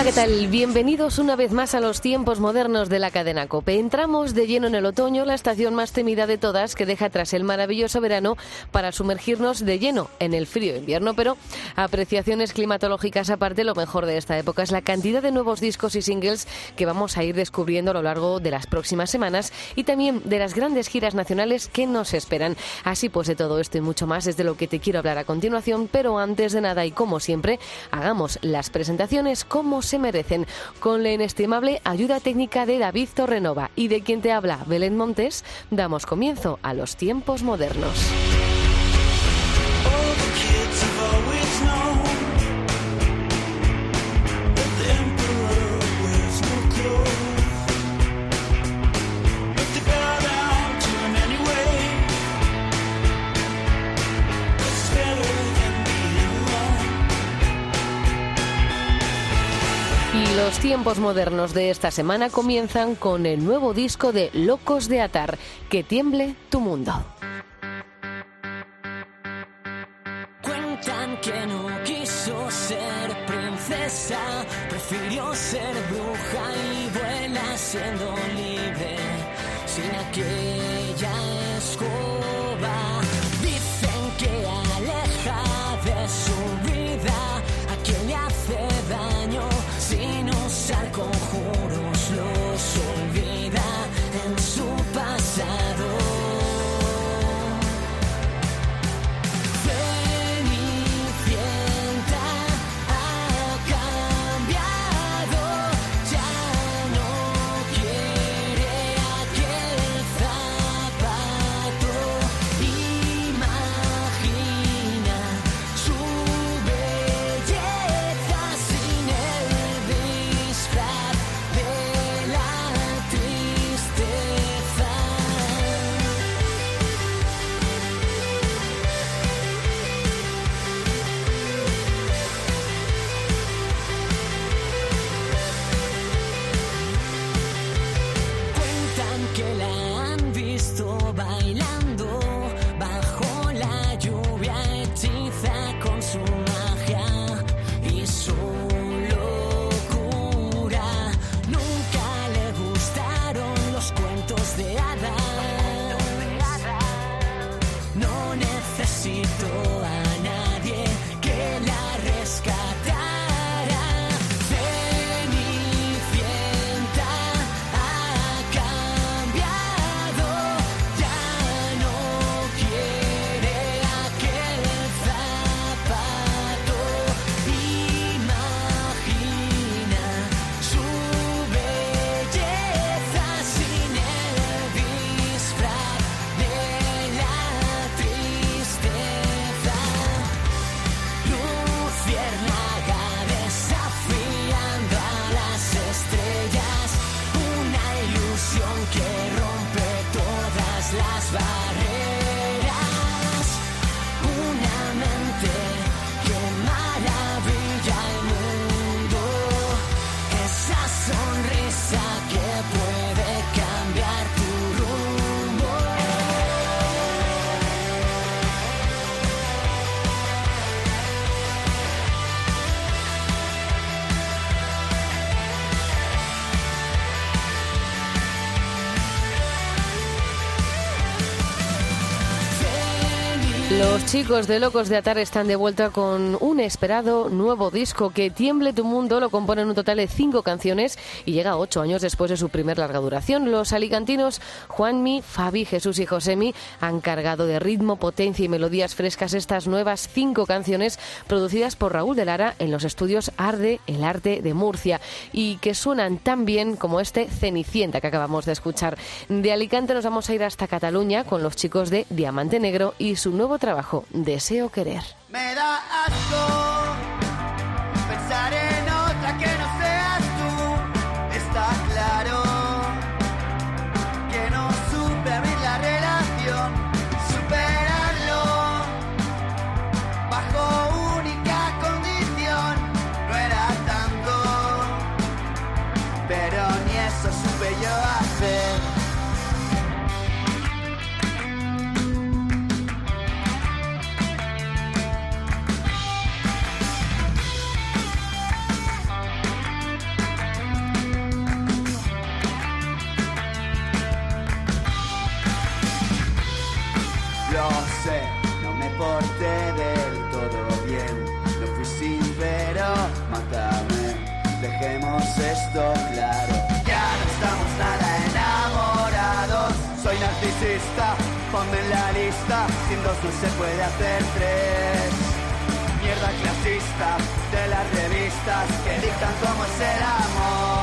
Hola, ¿qué tal? Bienvenidos una vez más a los tiempos modernos de la cadena Cope. Entramos de lleno en el otoño, la estación más temida de todas que deja atrás el maravilloso verano para sumergirnos de lleno en el frío invierno. Pero apreciaciones climatológicas aparte, lo mejor de esta época es la cantidad de nuevos discos y singles que vamos a ir descubriendo a lo largo de las próximas semanas y también de las grandes giras nacionales que nos esperan. Así pues, de todo esto y mucho más es de lo que te quiero hablar a continuación, pero antes de nada y como siempre, hagamos las presentaciones como se merecen, con la inestimable ayuda técnica de David Torrenova y de quien te habla Belén Montes, damos comienzo a los tiempos modernos. Tiempos modernos de esta semana comienzan con el nuevo disco de Locos de Atar, Que tiemble tu mundo. Cuentan que no quiso ser princesa, prefirió ser bruja y vuela chicos de Locos de Atar están de vuelta con un esperado nuevo disco que Tiemble tu Mundo lo componen un total de cinco canciones y llega ocho años después de su primer larga duración. Los alicantinos Juanmi, Fabi, Jesús y Josemi han cargado de ritmo, potencia y melodías frescas estas nuevas cinco canciones producidas por Raúl de Lara en los estudios Arde, el arte de Murcia y que suenan tan bien como este Cenicienta que acabamos de escuchar. De Alicante nos vamos a ir hasta Cataluña con los chicos de Diamante Negro y su nuevo trabajo, Deseo Querer. Me da asco Narcisista, ponme en la lista. Sin dos no se puede hacer tres. Mierda clasista de las revistas que dictan cómo es el amor.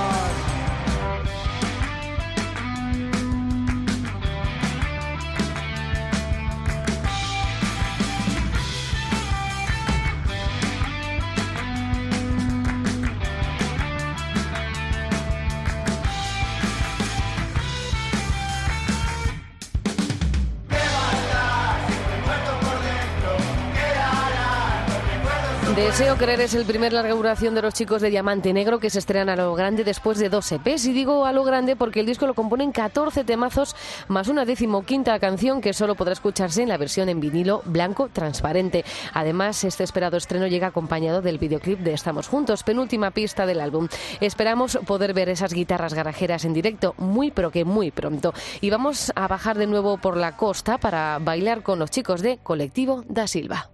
Deseo creer es el primer larga duración de los chicos de Diamante Negro que se estrenan a lo grande después de dos EPs. Y digo a lo grande porque el disco lo componen 14 temazos más una decimoquinta canción que solo podrá escucharse en la versión en vinilo blanco transparente. Además, este esperado estreno llega acompañado del videoclip de Estamos Juntos, penúltima pista del álbum. Esperamos poder ver esas guitarras garajeras en directo muy pero que muy pronto. Y vamos a bajar de nuevo por la costa para bailar con los chicos de Colectivo da Silva.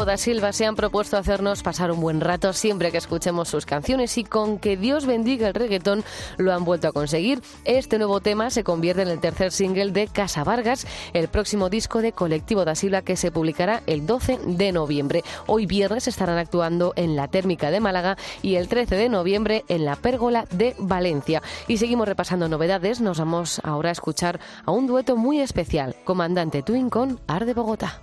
Colectivo da Silva se han propuesto hacernos pasar un buen rato siempre que escuchemos sus canciones y con que Dios bendiga el reggaetón lo han vuelto a conseguir. Este nuevo tema se convierte en el tercer single de Casa Vargas, el próximo disco de Colectivo da Silva que se publicará el 12 de noviembre. Hoy viernes estarán actuando en la Térmica de Málaga y el 13 de noviembre en la Pérgola de Valencia. Y seguimos repasando novedades. Nos vamos ahora a escuchar a un dueto muy especial, Comandante Twin con Ar de Bogotá.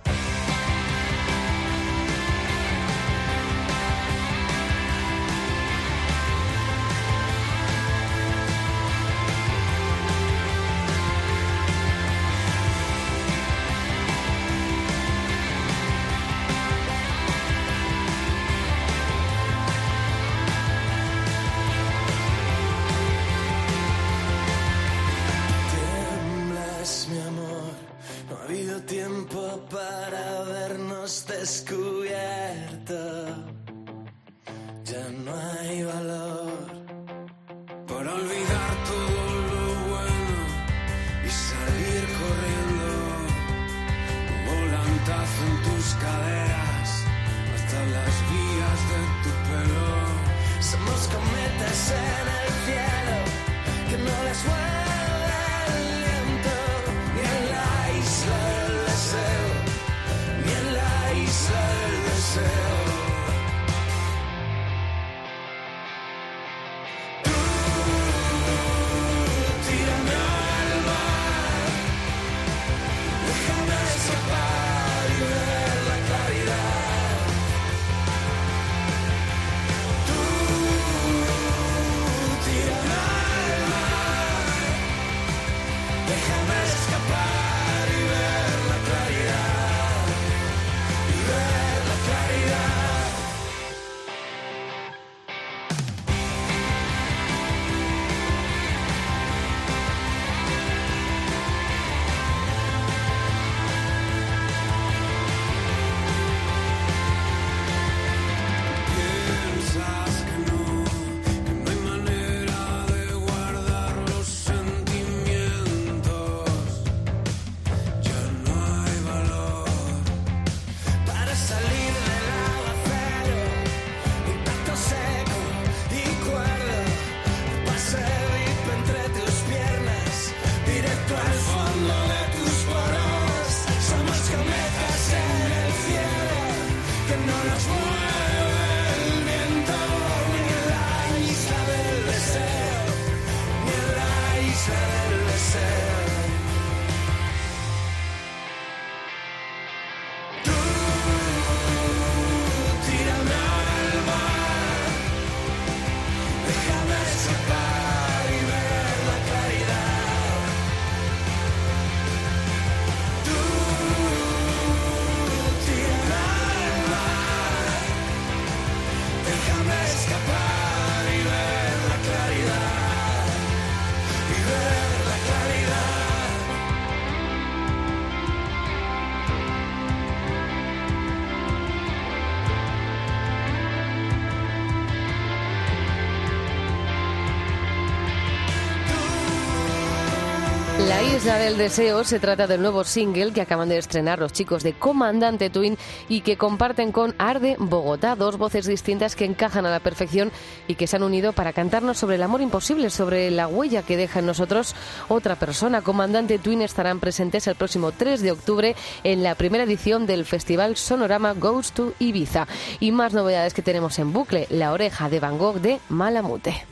Del Deseo se trata del nuevo single que acaban de estrenar los chicos de Comandante Twin y que comparten con Arde Bogotá, dos voces distintas que encajan a la perfección y que se han unido para cantarnos sobre el amor imposible, sobre la huella que deja en nosotros otra persona. Comandante Twin estarán presentes el próximo 3 de octubre en la primera edición del festival Sonorama Goes to Ibiza. Y más novedades que tenemos en bucle, La oreja de Van Gogh de Malamute.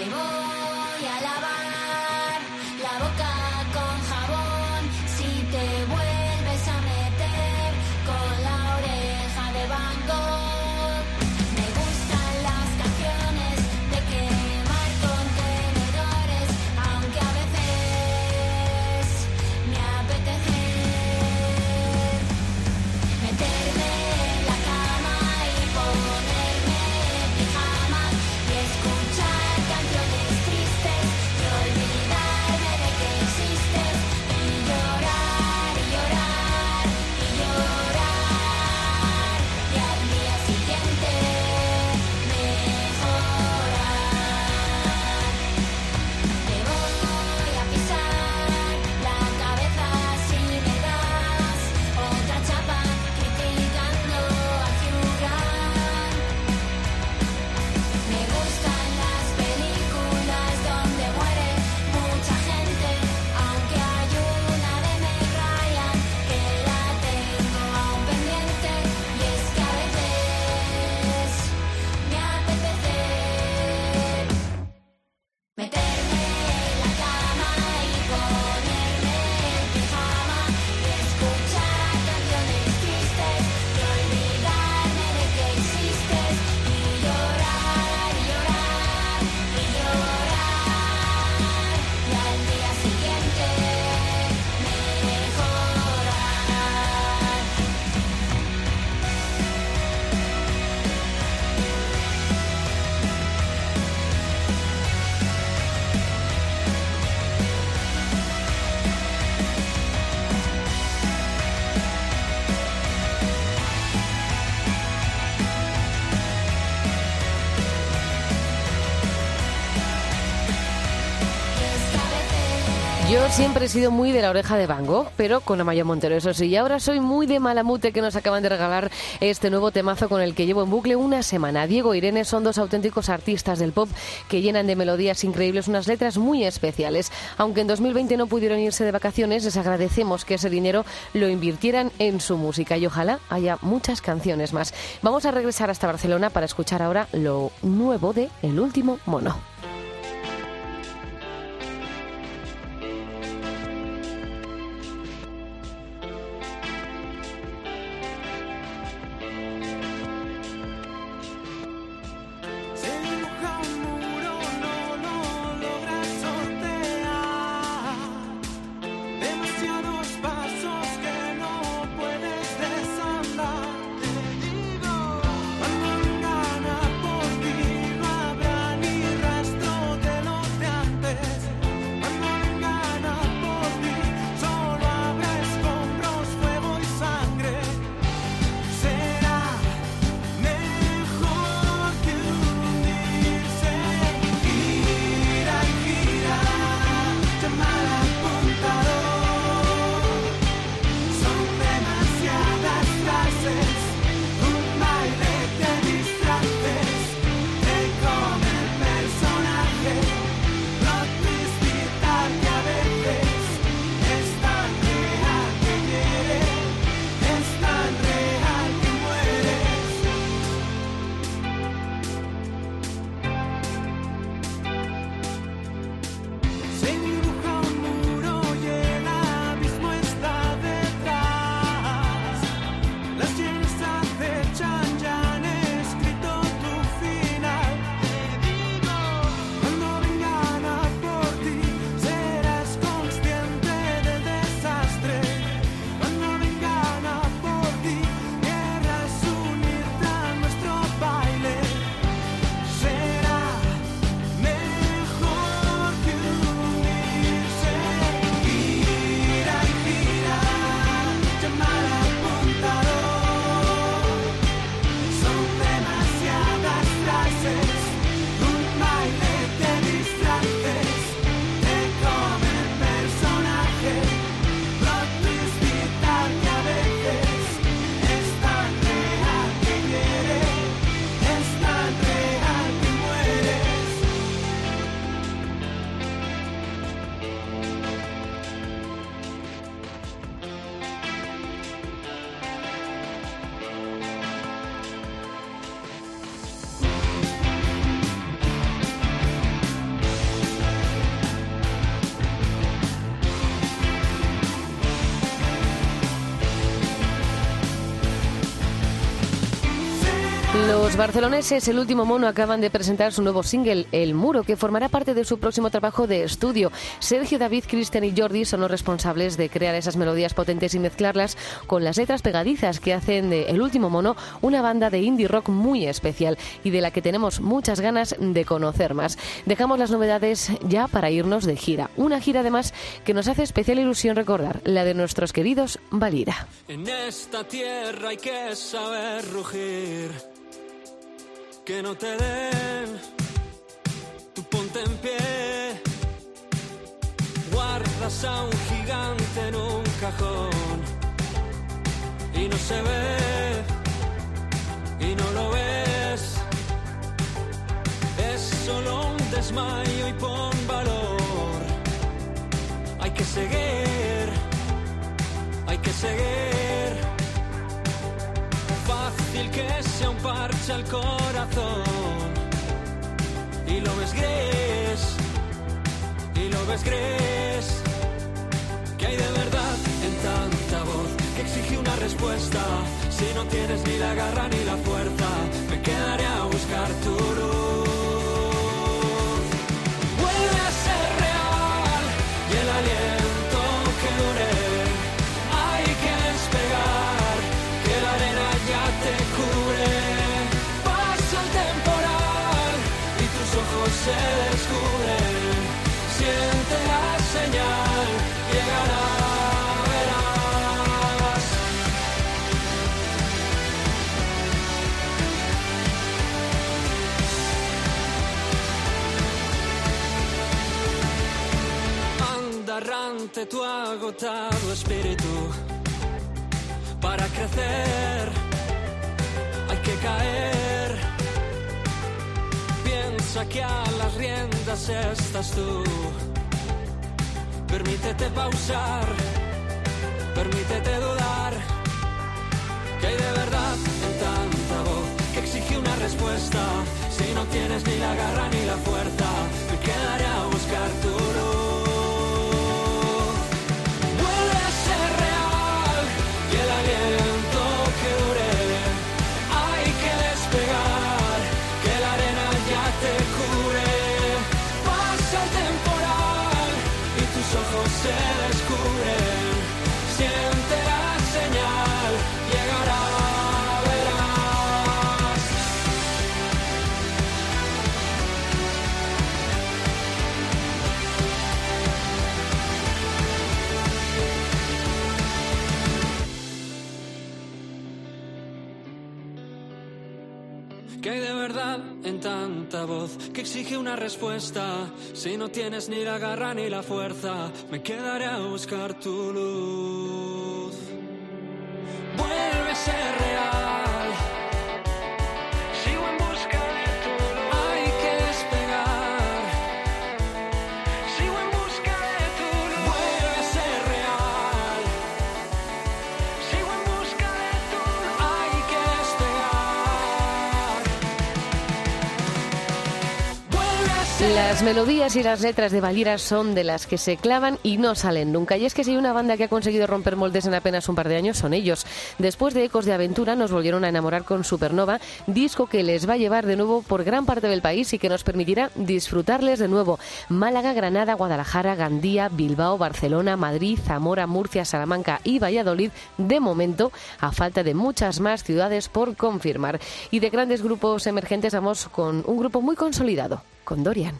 Te Yo siempre he sido muy de la oreja de Van Gogh, pero con Amaya Montero, eso sí. Y ahora soy muy de Malamute, que nos acaban de regalar este nuevo temazo con el que llevo en bucle una semana. Diego e Irene son dos auténticos artistas del pop que llenan de melodías increíbles unas letras muy especiales. Aunque en 2020 no pudieron irse de vacaciones, les agradecemos que ese dinero lo invirtieran en su música y ojalá haya muchas canciones más. Vamos a regresar hasta Barcelona para escuchar ahora lo nuevo de El Último Mono. Barceloneses, el último mono, acaban de presentar su nuevo single, El Muro, que formará parte de su próximo trabajo de estudio. Sergio, David, Cristian y Jordi son los responsables de crear esas melodías potentes y mezclarlas con las letras pegadizas que hacen de El último mono una banda de indie rock muy especial y de la que tenemos muchas ganas de conocer más. Dejamos las novedades ya para irnos de gira. Una gira además que nos hace especial ilusión recordar, la de nuestros queridos Valira. En esta tierra hay que saber rugir. Que no te den, tú ponte en pie. Guardas a un gigante en un cajón. Y no se ve, y no lo ves. Es solo un desmayo y pon valor. Hay que seguir, hay que seguir. Que sea un parche al corazón. Y lo ves gris, y lo ves gris. Que hay de verdad en tanta voz que exige una respuesta. Si no tienes ni la garra ni la fuerza, me quedaré a buscar tu luz. Vuelve a ser real y el aliento se descubren. Siente la señal, llegará, verás. Anda errante tu agotado espíritu para crecer hay que caer piensa a las riendas estás tú. Permítete pausar permítete dudar que hay de verdad en tanta voz que exige una respuesta. Si no tienes ni la garra ni la fuerza me quedaré a buscar tu luz ojos se tanta voz que exige una respuesta. Si no tienes ni la garra ni la fuerza, me quedaré a buscar tu luz. Las melodías y las letras de Valira son de las que se clavan y no salen nunca. Y es que si hay una banda que ha conseguido romper moldes en apenas un par de años, son ellos. Después de Ecos de Aventura, nos volvieron a enamorar con Supernova, disco que les va a llevar de nuevo por gran parte del país y que nos permitirá disfrutarles de nuevo. Málaga, Granada, Guadalajara, Gandía, Bilbao, Barcelona, Madrid, Zamora, Murcia, Salamanca y Valladolid, de momento, a falta de muchas más ciudades por confirmar. Y de grandes grupos emergentes vamos con un grupo muy consolidado, con Dorian.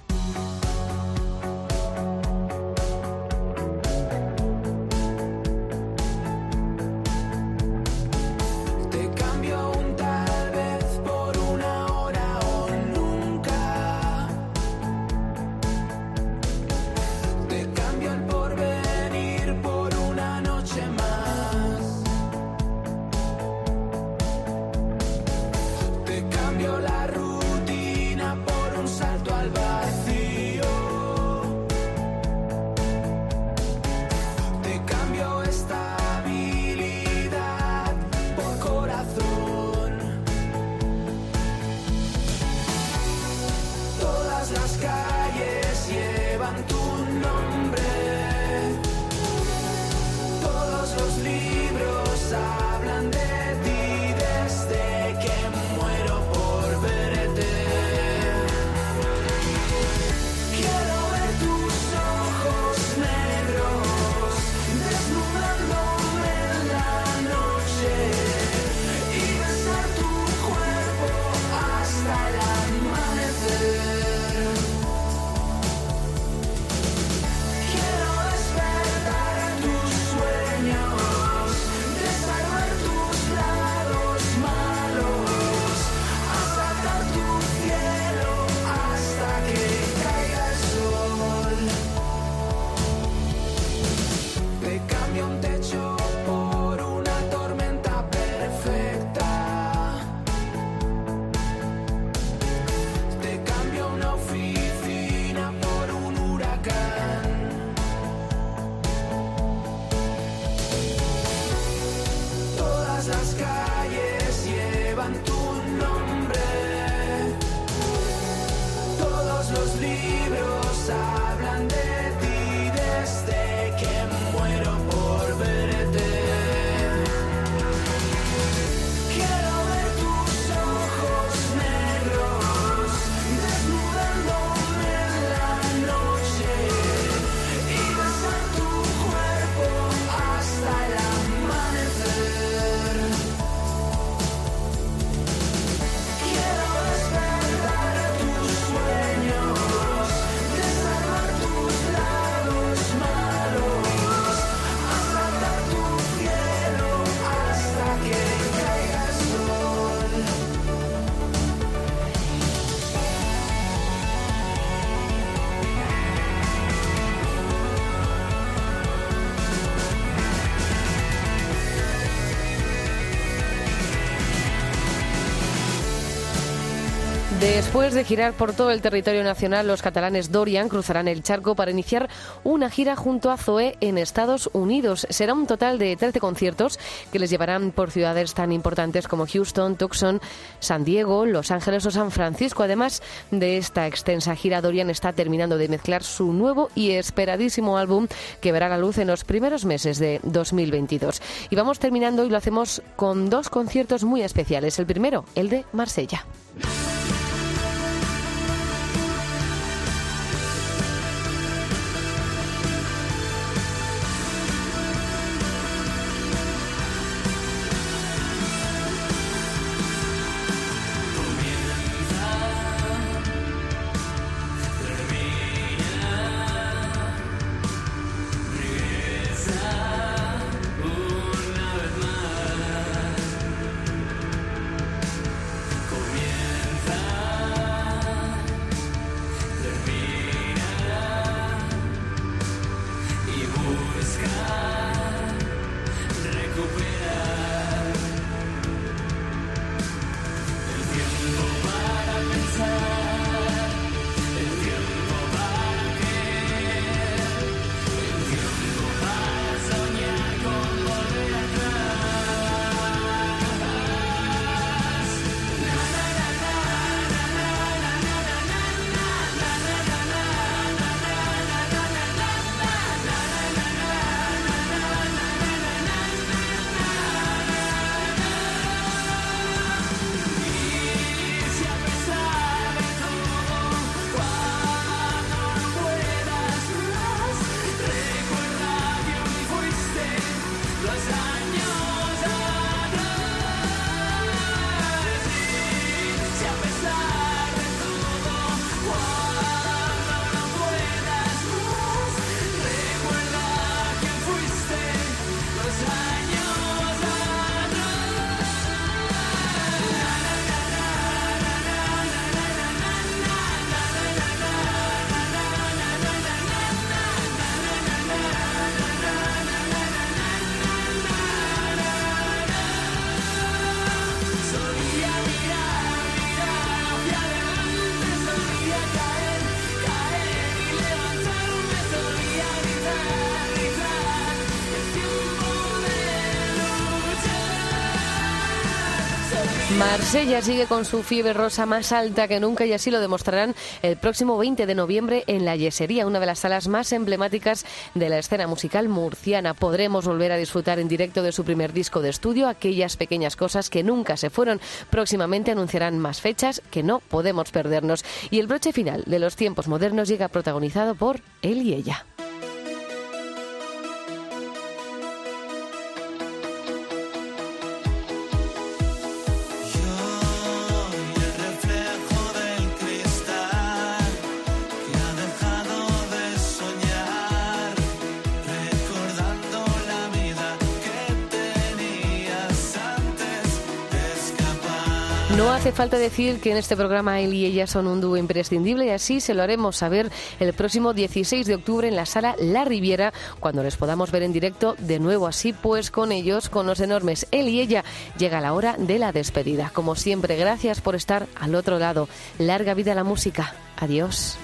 Después de girar por todo el territorio nacional, los catalanes Dorian cruzarán el charco para iniciar una gira junto a Zoe en Estados Unidos. Será un total de 13 conciertos que les llevarán por ciudades tan importantes como Houston, Tucson, San Diego, Los Ángeles o San Francisco. Además de esta extensa gira, Dorian está terminando de mezclar su nuevo y esperadísimo álbum que verá la luz en los primeros meses de 2022. Y vamos terminando y lo hacemos con dos conciertos muy especiales. El primero, el de Marsella. Marsella sigue con su fiebre rosa más alta que nunca y así lo demostrarán el próximo 20 de noviembre en la Yesería, una de las salas más emblemáticas de la escena musical murciana. Podremos volver a disfrutar en directo de su primer disco de estudio, aquellas pequeñas cosas que nunca se fueron. Próximamente anunciarán más fechas que no podemos perdernos. Y el broche final de los tiempos modernos llega protagonizado por él y ella. No hace falta decir que en este programa él y ella son un dúo imprescindible y así se lo haremos saber el próximo 16 de octubre en la sala La Riviera cuando les podamos ver en directo de nuevo así pues con ellos, con los enormes él y ella llega la hora de la despedida. Como siempre, gracias por estar al otro lado. Larga vida a la música. Adiós.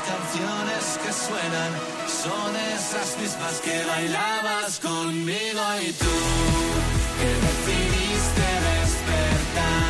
canciones que suenan son esas mismas que bailabas conmigo y tú que decidiste despertar.